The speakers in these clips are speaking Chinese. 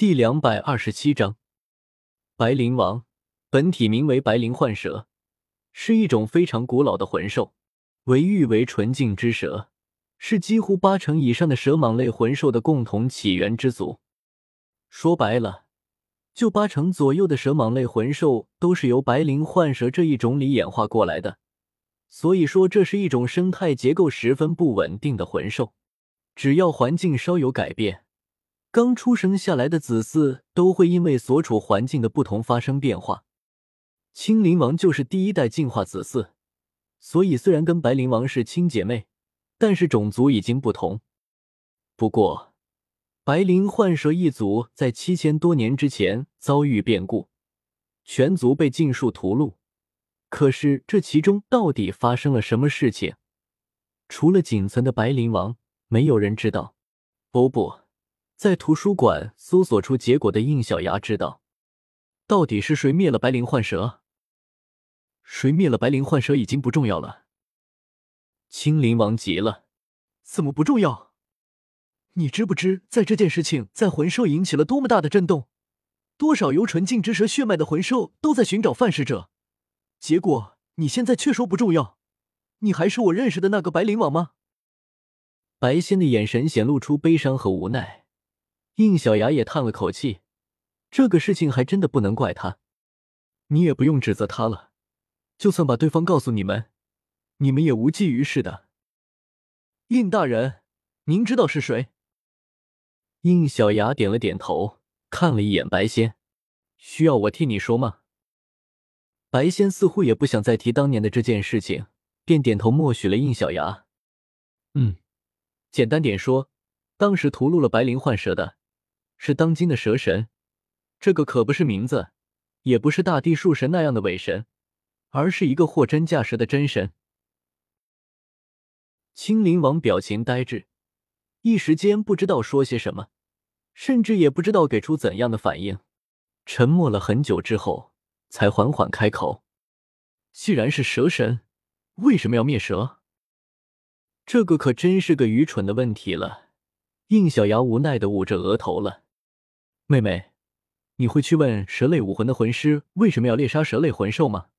第两百二十七章，白灵王本体名为白灵幻蛇，是一种非常古老的魂兽，为誉为纯净之蛇，是几乎八成以上的蛇蟒类魂兽的共同起源之祖。说白了，就八成左右的蛇蟒类魂兽都是由白灵幻蛇这一种里演化过来的。所以说，这是一种生态结构十分不稳定的魂兽，只要环境稍有改变。刚出生下来的子嗣都会因为所处环境的不同发生变化。青灵王就是第一代进化子嗣，所以虽然跟白灵王是亲姐妹，但是种族已经不同。不过，白灵幻蛇一族在七千多年之前遭遇变故，全族被尽数屠戮。可是这其中到底发生了什么事情？除了仅存的白灵王，没有人知道。不不。在图书馆搜索出结果的应小牙知道，到底是谁灭了白灵幻蛇？谁灭了白灵幻蛇已经不重要了。青灵王急了：“怎么不重要？你知不知，在这件事情在魂兽引起了多么大的震动？多少由纯净之蛇血脉的魂兽都在寻找范使者。结果你现在却说不重要，你还是我认识的那个白灵王吗？”白仙的眼神显露出悲伤和无奈。应小牙也叹了口气，这个事情还真的不能怪他，你也不用指责他了。就算把对方告诉你们，你们也无济于事的。应大人，您知道是谁？应小牙点了点头，看了一眼白仙，需要我替你说吗？白仙似乎也不想再提当年的这件事情，便点头默许了应小牙。嗯，简单点说，当时屠戮了白灵幻蛇的。是当今的蛇神，这个可不是名字，也不是大地树神那样的伪神，而是一个货真价实的真神。青灵王表情呆滞，一时间不知道说些什么，甚至也不知道给出怎样的反应。沉默了很久之后，才缓缓开口：“既然是蛇神，为什么要灭蛇？这个可真是个愚蠢的问题了。”应小牙无奈的捂着额头了。妹妹，你会去问蛇类武魂的魂师为什么要猎杀蛇类魂兽吗？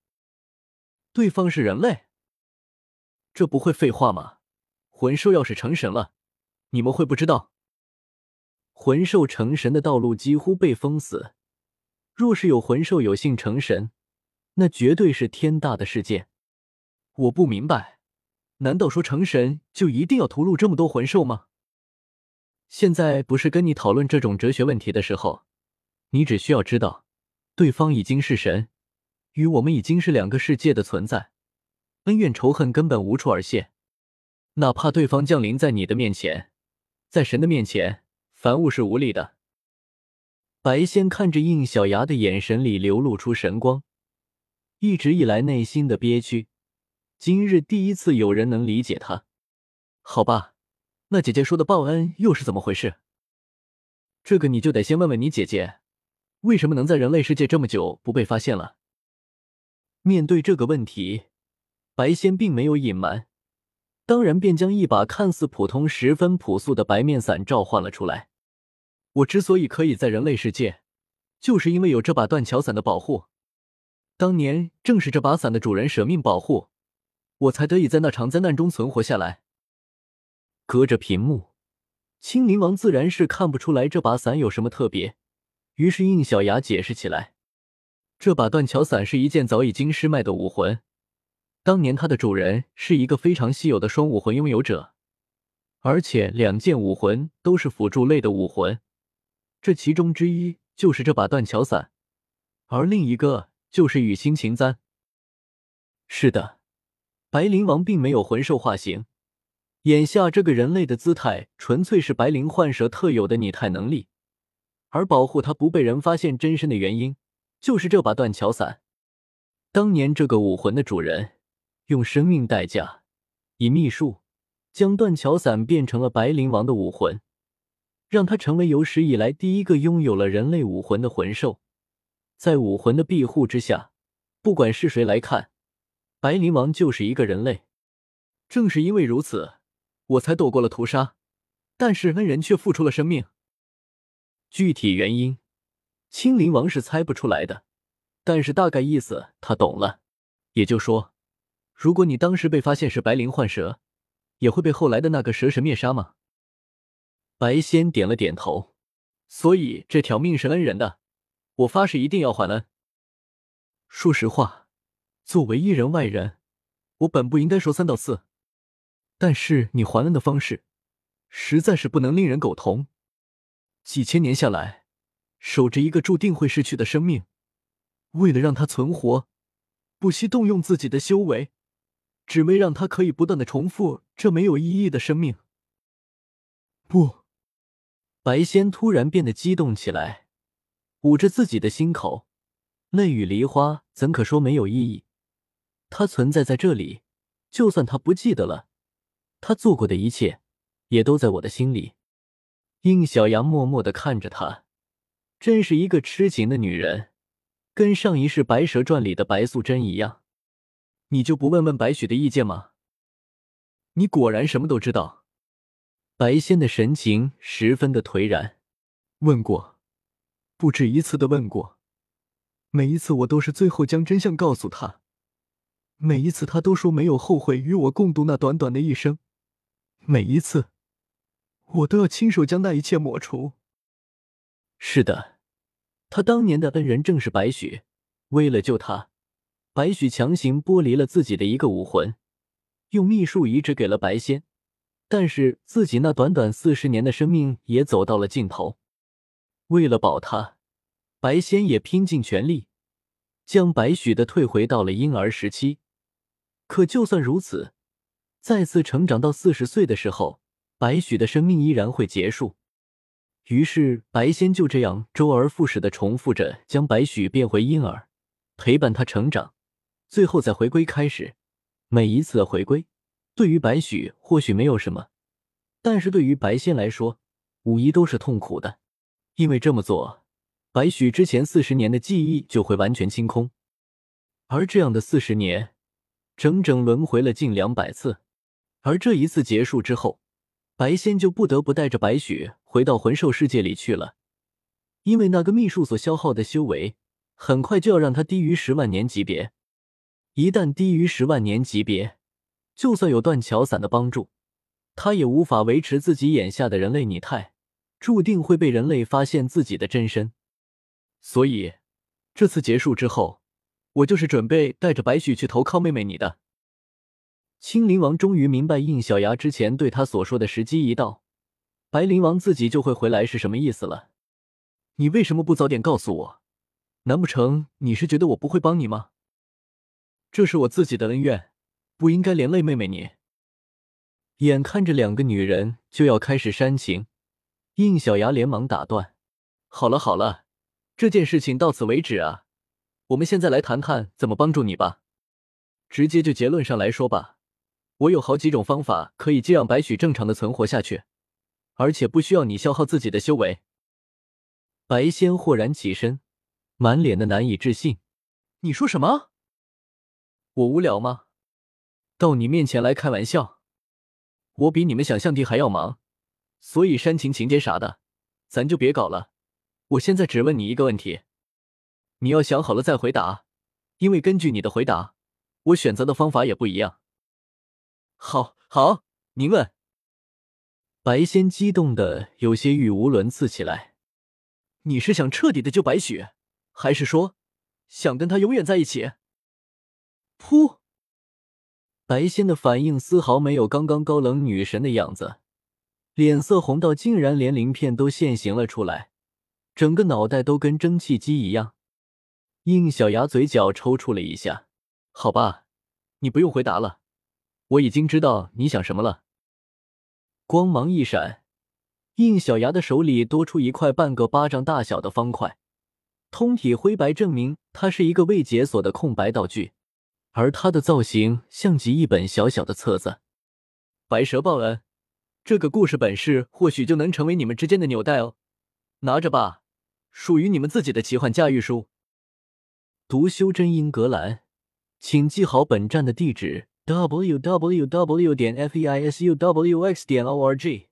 对方是人类，这不会废话吗？魂兽要是成神了，你们会不知道？魂兽成神的道路几乎被封死，若是有魂兽有幸成神，那绝对是天大的事件。我不明白，难道说成神就一定要屠戮这么多魂兽吗？现在不是跟你讨论这种哲学问题的时候，你只需要知道，对方已经是神，与我们已经是两个世界的存在，恩怨仇恨根本无处而泄。哪怕对方降临在你的面前，在神的面前，凡物是无力的。白仙看着应小牙的眼神里流露出神光，一直以来内心的憋屈，今日第一次有人能理解他。好吧。那姐姐说的报恩又是怎么回事？这个你就得先问问你姐姐，为什么能在人类世界这么久不被发现了？面对这个问题，白仙并没有隐瞒，当然便将一把看似普通、十分朴素的白面伞召唤了出来。我之所以可以在人类世界，就是因为有这把断桥伞的保护。当年正是这把伞的主人舍命保护，我才得以在那场灾难中存活下来。隔着屏幕，青灵王自然是看不出来这把伞有什么特别。于是应小牙解释起来：“这把断桥伞是一件早已经失卖的武魂，当年它的主人是一个非常稀有的双武魂拥有者，而且两件武魂都是辅助类的武魂，这其中之一就是这把断桥伞，而另一个就是雨星琴簪。是的，白灵王并没有魂兽化形。”眼下这个人类的姿态，纯粹是白灵幻蛇特有的拟态能力，而保护他不被人发现真身的原因，就是这把断桥伞。当年这个武魂的主人，用生命代价，以秘术将断桥伞变成了白灵王的武魂，让他成为有史以来第一个拥有了人类武魂的魂兽。在武魂的庇护之下，不管是谁来看，白灵王就是一个人类。正是因为如此。我才躲过了屠杀，但是恩人却付出了生命。具体原因，青灵王是猜不出来的，但是大概意思他懂了。也就说，如果你当时被发现是白灵幻蛇，也会被后来的那个蛇神灭杀吗？白仙点了点头。所以这条命是恩人的，我发誓一定要还恩。说实话，作为一人外人，我本不应该说三道四，但是你还恩的方式，实在是不能令人苟同。几千年下来，守着一个注定会逝去的生命，为了让他存活，不惜动用自己的修为，只为让他可以不断的重复这没有意义的生命。不，白仙突然变得激动起来，捂着自己的心口，泪雨梨花，怎可说没有意义？他存在在这里，就算他不记得了，他做过的一切，也都在我的心里。应小阳默默的看着他，真是一个痴情的女人，跟上一世《白蛇传》里的白素贞一样。你就不问问白雪的意见吗？你果然什么都知道。白仙的神情十分的颓然。问过，不止一次的问过，每一次我都是最后将真相告诉他，每一次他都说没有后悔与我共度那短短的一生，每一次。我都要亲手将那一切抹除。是的，他当年的恩人正是白雪。为了救他，白雪强行剥离了自己的一个武魂，用秘术移植给了白仙。但是自己那短短四十年的生命也走到了尽头。为了保他，白仙也拼尽全力，将白雪的退回到了婴儿时期。可就算如此，再次成长到四十岁的时候。白许的生命依然会结束，于是白仙就这样周而复始的重复着，将白许变回婴儿，陪伴他成长，最后再回归开始。每一次的回归，对于白许或许没有什么，但是对于白仙来说，无疑都是痛苦的，因为这么做，白许之前四十年的记忆就会完全清空，而这样的四十年，整整轮回了近两百次，而这一次结束之后。白仙就不得不带着白雪回到魂兽世界里去了，因为那个秘术所消耗的修为，很快就要让他低于十万年级别。一旦低于十万年级别，就算有断桥伞的帮助，他也无法维持自己眼下的人类拟态，注定会被人类发现自己的真身。所以，这次结束之后，我就是准备带着白雪去投靠妹妹你的。青灵王终于明白应小牙之前对他所说的时机一到，白灵王自己就会回来是什么意思了。你为什么不早点告诉我？难不成你是觉得我不会帮你吗？这是我自己的恩怨，不应该连累妹妹你。眼看着两个女人就要开始煽情，应小牙连忙打断：“好了好了，这件事情到此为止啊！我们现在来谈谈怎么帮助你吧。直接就结论上来说吧。”我有好几种方法可以既让白许正常的存活下去，而且不需要你消耗自己的修为。白仙豁然起身，满脸的难以置信：“你说什么？我无聊吗？到你面前来开玩笑？我比你们想象的还要忙，所以煽情情节啥的，咱就别搞了。我现在只问你一个问题，你要想好了再回答，因为根据你的回答，我选择的方法也不一样。”好，好，您问。白仙激动的有些语无伦次起来。你是想彻底的救白雪，还是说想跟他永远在一起？噗！白仙的反应丝毫没有刚刚高冷女神的样子，脸色红到竟然连鳞片都现形了出来，整个脑袋都跟蒸汽机一样。应小牙嘴角抽搐了一下。好吧，你不用回答了。我已经知道你想什么了。光芒一闪，应小牙的手里多出一块半个巴掌大小的方块，通体灰白，证明它是一个未解锁的空白道具。而它的造型像极一本小小的册子。白蛇报恩，这个故事本事或许就能成为你们之间的纽带哦。拿着吧，属于你们自己的奇幻驾驭书。读修真英格兰，请记好本站的地址。www.feisuwx.org